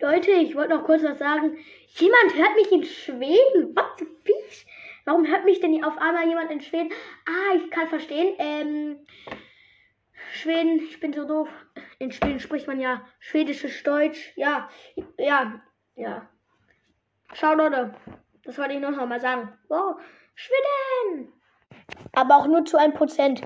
Leute, ich wollte noch kurz was sagen. Jemand hört mich in Schweden. What the fish? Warum hört mich denn auf einmal jemand in Schweden? Ah, ich kann verstehen. Ähm, Schweden, ich bin so doof. In Schweden spricht man ja schwedisches Deutsch. Ja, ja, ja. Schau, Leute. Das wollte ich noch mal sagen. Wow, Schweden! Aber auch nur zu 1%.